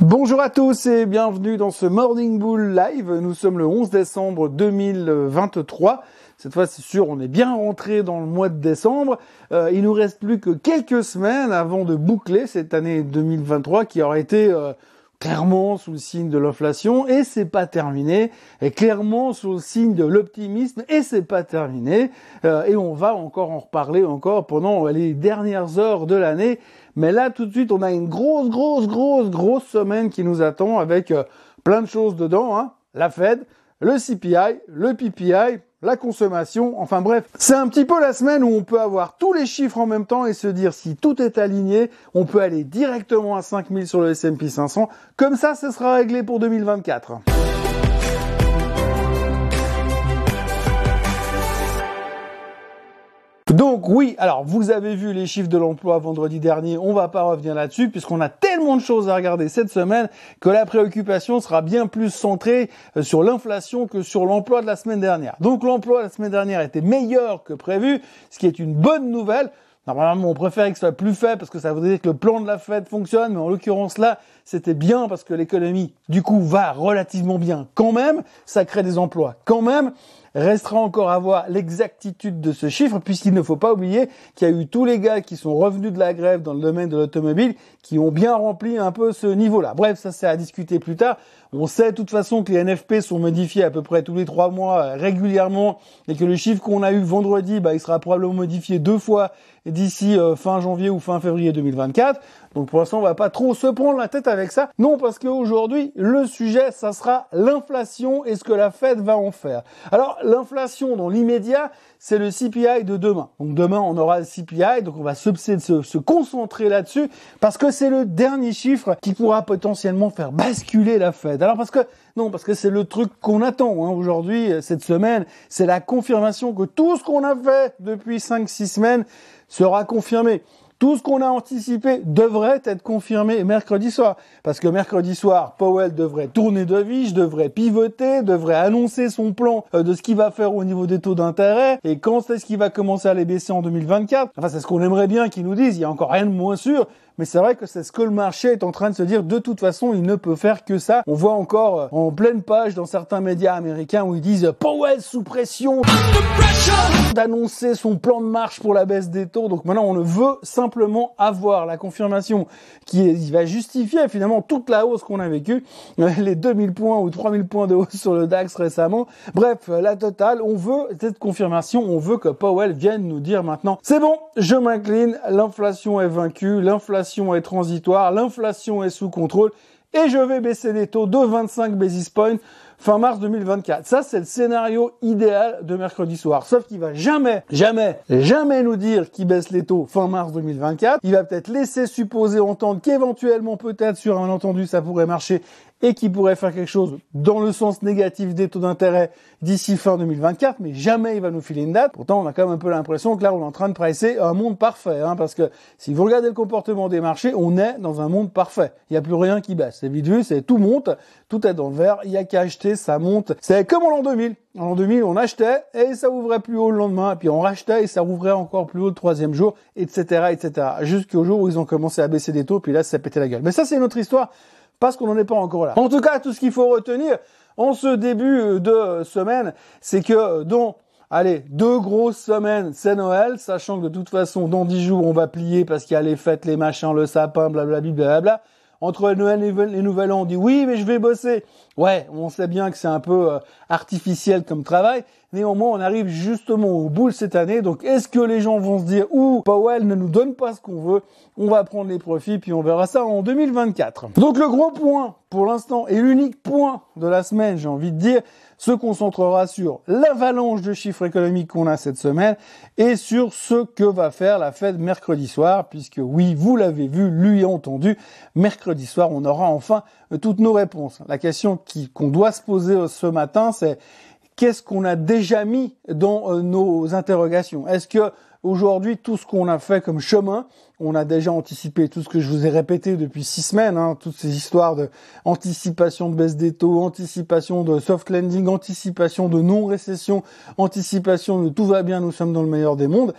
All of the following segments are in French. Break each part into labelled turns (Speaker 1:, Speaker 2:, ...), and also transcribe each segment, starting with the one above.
Speaker 1: Bonjour à tous et bienvenue dans ce Morning Bull Live. Nous sommes le 11 décembre 2023. Cette fois, c'est sûr, on est bien rentré dans le mois de décembre. Euh, il nous reste plus que quelques semaines avant de boucler cette année 2023 qui aurait été euh, clairement sous le signe de l'inflation et c'est pas terminé, et clairement sous le signe de l'optimisme et c'est pas terminé, euh, et on va encore en reparler encore pendant les dernières heures de l'année. Mais là, tout de suite, on a une grosse, grosse, grosse, grosse semaine qui nous attend avec euh, plein de choses dedans. Hein. La Fed, le CPI, le PPI, la consommation, enfin bref, c'est un petit peu la semaine où on peut avoir tous les chiffres en même temps et se dire si tout est aligné, on peut aller directement à 5000 sur le S&P 500, comme ça ce sera réglé pour 2024. Donc oui, alors vous avez vu les chiffres de l'emploi vendredi dernier, on va pas revenir là-dessus puisqu'on a tellement de choses à regarder cette semaine que la préoccupation sera bien plus centrée euh, sur l'inflation que sur l'emploi de la semaine dernière. Donc l'emploi la semaine dernière était meilleur que prévu, ce qui est une bonne nouvelle. Normalement, on préfère que ce soit plus faible parce que ça voudrait dire que le plan de la Fed fonctionne, mais en l'occurrence là, c'était bien parce que l'économie, du coup, va relativement bien quand même, ça crée des emplois quand même. Restera encore à voir l'exactitude de ce chiffre, puisqu'il ne faut pas oublier qu'il y a eu tous les gars qui sont revenus de la grève dans le domaine de l'automobile, qui ont bien rempli un peu ce niveau-là. Bref, ça c'est à discuter plus tard. On sait de toute façon que les NFP sont modifiés à peu près tous les trois mois euh, régulièrement, et que le chiffre qu'on a eu vendredi, bah, il sera probablement modifié deux fois d'ici euh, fin janvier ou fin février 2024. Donc pour l'instant, on va pas trop se prendre la tête avec ça. Non, parce qu'aujourd'hui, le sujet, ça sera l'inflation et ce que la Fed va en faire. Alors, l'inflation dans l'immédiat, c'est le CPI de demain. Donc demain, on aura le CPI, donc on va se, concentrer là-dessus parce que c'est le dernier chiffre qui pourra potentiellement faire basculer la Fed. Alors parce que non, parce que c'est le truc qu'on attend hein, aujourd'hui, cette semaine, c'est la confirmation que tout ce qu'on a fait depuis 5-6 semaines sera confirmé. Tout ce qu'on a anticipé devrait être confirmé mercredi soir. Parce que mercredi soir, Powell devrait tourner de je devrait pivoter, devrait annoncer son plan euh, de ce qu'il va faire au niveau des taux d'intérêt et quand est-ce qu'il va commencer à les baisser en 2024. Enfin, c'est ce qu'on aimerait bien qu'ils nous disent. Il y a encore rien de moins sûr mais c'est vrai que c'est ce que le marché est en train de se dire. De toute façon, il ne peut faire que ça. On voit encore euh, en pleine page dans certains médias américains où ils disent Powell sous pression d'annoncer son plan de marche pour la baisse des taux. Donc maintenant, on ne veut simplement avoir la confirmation qui va justifier finalement toute la hausse qu'on a vécue, les 2000 points ou 3000 points de hausse sur le DAX récemment. Bref, la totale, on veut cette confirmation, on veut que Powell vienne nous dire maintenant, c'est bon, je m'incline, l'inflation est vaincue, l'inflation est transitoire, l'inflation est sous contrôle et je vais baisser les taux de 25 basis points fin mars 2024. Ça, c'est le scénario idéal de mercredi soir. Sauf qu'il va jamais, jamais, jamais nous dire qu'il baisse les taux fin mars 2024. Il va peut-être laisser supposer entendre qu'éventuellement, peut-être, sur un entendu, ça pourrait marcher et qui pourrait faire quelque chose dans le sens négatif des taux d'intérêt d'ici fin 2024, mais jamais il va nous filer une date. Pourtant, on a quand même un peu l'impression que là, on est en train de presser un monde parfait, hein, parce que si vous regardez le comportement des marchés, on est dans un monde parfait. Il n'y a plus rien qui baisse. C'est vite vu, c'est tout monte, tout est dans le vert, il y a qu'à acheter, ça monte. C'est comme en l'an 2000. En l'an 2000, on achetait et ça ouvrait plus haut le lendemain, et puis on rachetait et ça ouvrait encore plus haut le troisième jour, etc., etc. Jusqu'au jour où ils ont commencé à baisser des taux, puis là, ça pétait la gueule. Mais ça, c'est une autre histoire parce qu'on n'en est pas encore là. En tout cas, tout ce qu'il faut retenir en ce début de semaine, c'est que dans Allez, deux grosses semaines, c'est Noël, sachant que de toute façon, dans dix jours, on va plier parce qu'il y a les fêtes, les machins, le sapin, blablabla, blablabla entre Noël et les Nouvel An, on dit oui, mais je vais bosser. Ouais, on sait bien que c'est un peu euh, artificiel comme travail. Néanmoins, on arrive justement au bout cette année. Donc, est-ce que les gens vont se dire, ou Powell ne nous donne pas ce qu'on veut, on va prendre les profits, puis on verra ça en 2024. Donc, le gros point, pour l'instant, et l'unique point de la semaine, j'ai envie de dire, se concentrera sur l'avalanche de chiffres économiques qu'on a cette semaine et sur ce que va faire la Fed mercredi soir, puisque oui, vous l'avez vu, lui entendu, mercredi soir, on aura enfin toutes nos réponses. La question qu'on doit se poser ce matin, c'est qu'est-ce qu'on a déjà mis dans euh, nos interrogations? Est-ce que aujourd'hui tout ce qu'on a fait comme chemin, on a déjà anticipé tout ce que je vous ai répété depuis six semaines, hein, toutes ces histoires de anticipation de baisse des taux, anticipation de soft landing, anticipation de non-récession, anticipation de tout va bien, nous sommes dans le meilleur des mondes.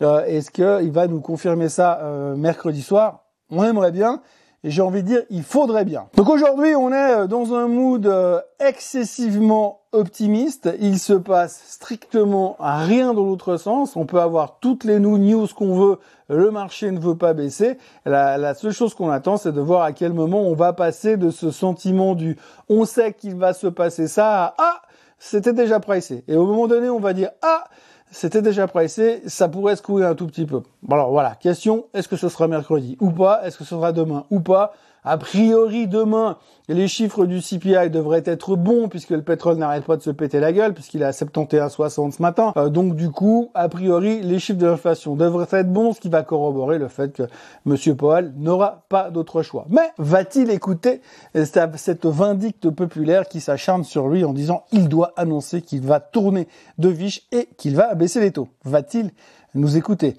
Speaker 1: Euh, est-ce qu'il va nous confirmer ça euh, mercredi soir? On aimerait bien. Et j'ai envie de dire, il faudrait bien. Donc aujourd'hui, on est dans un mood excessivement optimiste. Il se passe strictement rien dans l'autre sens. On peut avoir toutes les news qu'on veut. Le marché ne veut pas baisser. La, seule chose qu'on attend, c'est de voir à quel moment on va passer de ce sentiment du on sait qu'il va se passer ça à ah, c'était déjà pricé. Et au moment donné, on va dire ah, c'était déjà pressé, ça pourrait se couler un tout petit peu. Alors voilà, question, est-ce que ce sera mercredi ou pas? Est-ce que ce sera demain ou pas? A priori, demain, les chiffres du CPI devraient être bons puisque le pétrole n'arrête pas de se péter la gueule puisqu'il est à 71,60 ce matin. Euh, donc du coup, a priori, les chiffres de l'inflation devraient être bons, ce qui va corroborer le fait que M. Powell n'aura pas d'autre choix. Mais va-t-il écouter cette vindicte populaire qui s'acharne sur lui en disant il doit annoncer qu'il va tourner de viche et qu'il va abaisser les taux Va-t-il nous écouter?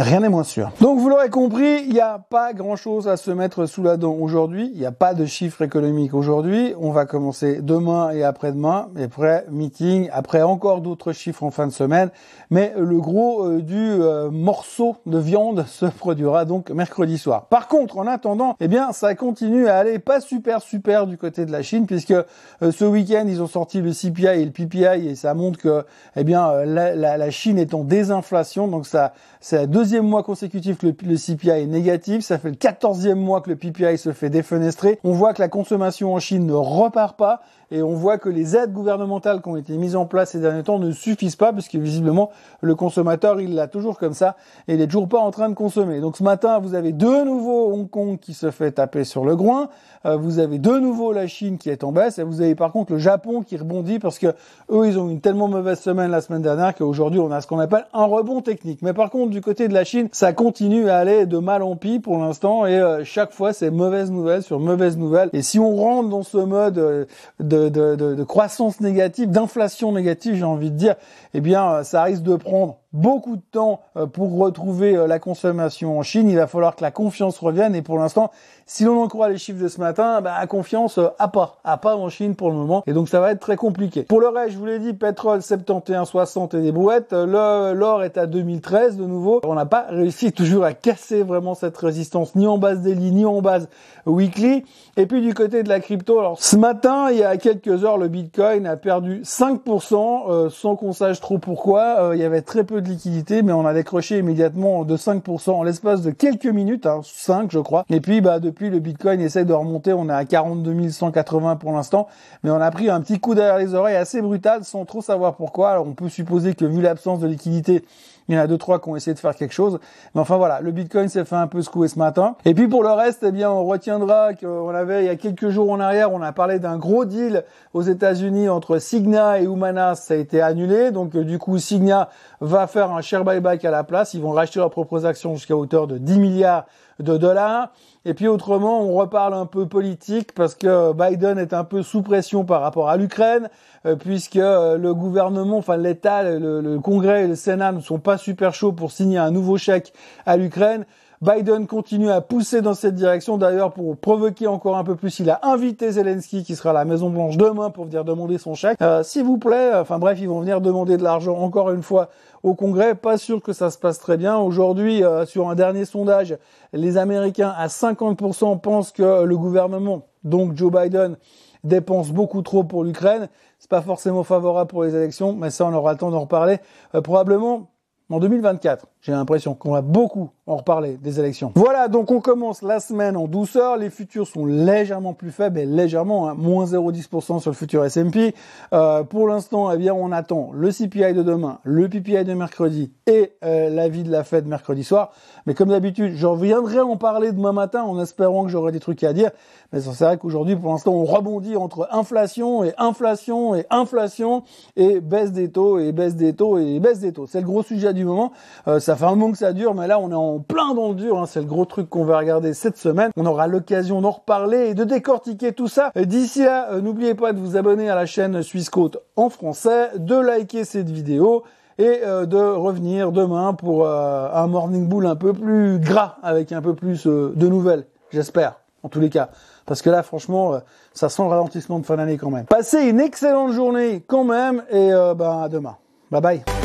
Speaker 1: Rien n'est moins sûr. Donc vous l'aurez compris, il n'y a pas grand-chose à se mettre sous la dent aujourd'hui. Il n'y a pas de chiffres économiques aujourd'hui. On va commencer demain et après-demain. Et après, meeting. Après, encore d'autres chiffres en fin de semaine. Mais le gros euh, du euh, morceau de viande se produira donc mercredi soir. Par contre, en attendant, eh bien, ça continue à aller pas super super du côté de la Chine puisque euh, ce week-end, ils ont sorti le CPI et le PPI et ça montre que, eh bien, la, la Chine est en désinflation. Donc ça, c'est la deuxième mois consécutif que le, CPI est négatif. Ça fait le quatorzième mois que le PPI se fait défenestrer. On voit que la consommation en Chine ne repart pas et on voit que les aides gouvernementales qui ont été mises en place ces derniers temps ne suffisent pas puisque visiblement le consommateur il l'a toujours comme ça et il est toujours pas en train de consommer. Donc ce matin vous avez de nouveau Hong Kong qui se fait taper sur le groin, euh, vous avez de nouveau la Chine qui est en baisse et vous avez par contre le Japon qui rebondit parce que eux ils ont une tellement mauvaise semaine la semaine dernière qu'aujourd'hui on a ce qu'on appelle un rebond technique. Mais par contre du côté de la Chine ça continue à aller de mal en pis pour l'instant et euh, chaque fois c'est mauvaise nouvelle sur mauvaise nouvelle et si on rentre dans ce mode euh, de de, croissance négative, d'inflation négative, j'ai envie de dire, eh bien, euh, ça risque de prendre beaucoup de temps euh, pour retrouver euh, la consommation en Chine. Il va falloir que la confiance revienne. Et pour l'instant, si l'on en croit les chiffres de ce matin, bah, confiance à pas, à pas en Chine pour le moment. Et donc ça va être très compliqué. Pour le reste, je vous l'ai dit, pétrole 71,60 et des brouettes. L'or est à 2013 de nouveau. On n'a pas réussi toujours à casser vraiment cette résistance, ni en base daily, ni en base weekly. Et puis du côté de la crypto, alors ce matin, il y a quelques heures, le Bitcoin a perdu 5%, sans qu'on sache trop pourquoi. il y avait très peu de liquidité, mais on a décroché immédiatement de 5% en l'espace de quelques minutes, hein, 5 je crois. Et puis bah depuis le Bitcoin essaie de remonter, on est à 42 180 pour l'instant, mais on a pris un petit coup derrière les oreilles assez brutal sans trop savoir pourquoi. Alors on peut supposer que vu l'absence de liquidité, il y en a deux, trois qui ont essayé de faire quelque chose. Mais enfin voilà, le Bitcoin s'est fait un peu secouer ce matin. Et puis pour le reste, eh bien, on retiendra qu'on avait, il y a quelques jours en arrière, on a parlé d'un gros deal aux États-Unis entre Signa et Humana. Ça a été annulé. Donc, euh, du coup, Signa va faire un share buyback à la place. Ils vont racheter leurs propres actions jusqu'à hauteur de 10 milliards de dollars. Et puis autrement, on reparle un peu politique parce que Biden est un peu sous pression par rapport à l'Ukraine, euh, puisque euh, le gouvernement, enfin l'État, le, le, Congrès et le Sénat ne sont pas super chauds pour signer un nouveau chèque à l'Ukraine. Biden continue à pousser dans cette direction. D'ailleurs, pour provoquer encore un peu plus, il a invité Zelensky, qui sera à la Maison Blanche demain, pour venir demander son chèque. Euh, s'il vous plaît, enfin bref, ils vont venir demander de l'argent encore une fois au Congrès. Pas sûr que ça se passe très bien. Aujourd'hui, euh, sur un dernier sondage, les Américains à 50% pensent que le gouvernement, donc Joe Biden, dépense beaucoup trop pour l'Ukraine. C'est pas forcément favorable pour les élections, mais ça, on aura le temps d'en reparler. Euh, probablement en 2024. J'ai l'impression qu'on va beaucoup en reparler des élections. Voilà, donc on commence la semaine en douceur. Les futurs sont légèrement plus faibles et légèrement, hein, moins 0,10% sur le futur S&P. Euh, pour l'instant, eh bien, on attend le CPI de demain, le PPI de mercredi et euh, l'avis de la Fed mercredi soir. Mais comme d'habitude, je reviendrai en parler demain matin en espérant que j'aurai des trucs à dire. Mais c'est vrai qu'aujourd'hui, pour l'instant, on rebondit entre inflation et inflation et inflation et baisse des taux et baisse des taux et baisse des taux. C'est le gros sujet moment. Euh, ça fait un moment que ça dure, mais là, on est en plein dans le dur. Hein. C'est le gros truc qu'on va regarder cette semaine. On aura l'occasion d'en reparler et de décortiquer tout ça. D'ici là, euh, n'oubliez pas de vous abonner à la chaîne Suisse Côte en français, de liker cette vidéo et euh, de revenir demain pour un morning bull un peu plus gras avec un peu plus de nouvelles, j'espère, en tous les cas. Parce que là, franchement, ça sent le ralentissement de fin d'année quand même. Passez une excellente journée quand même et ben à demain. Bye bye.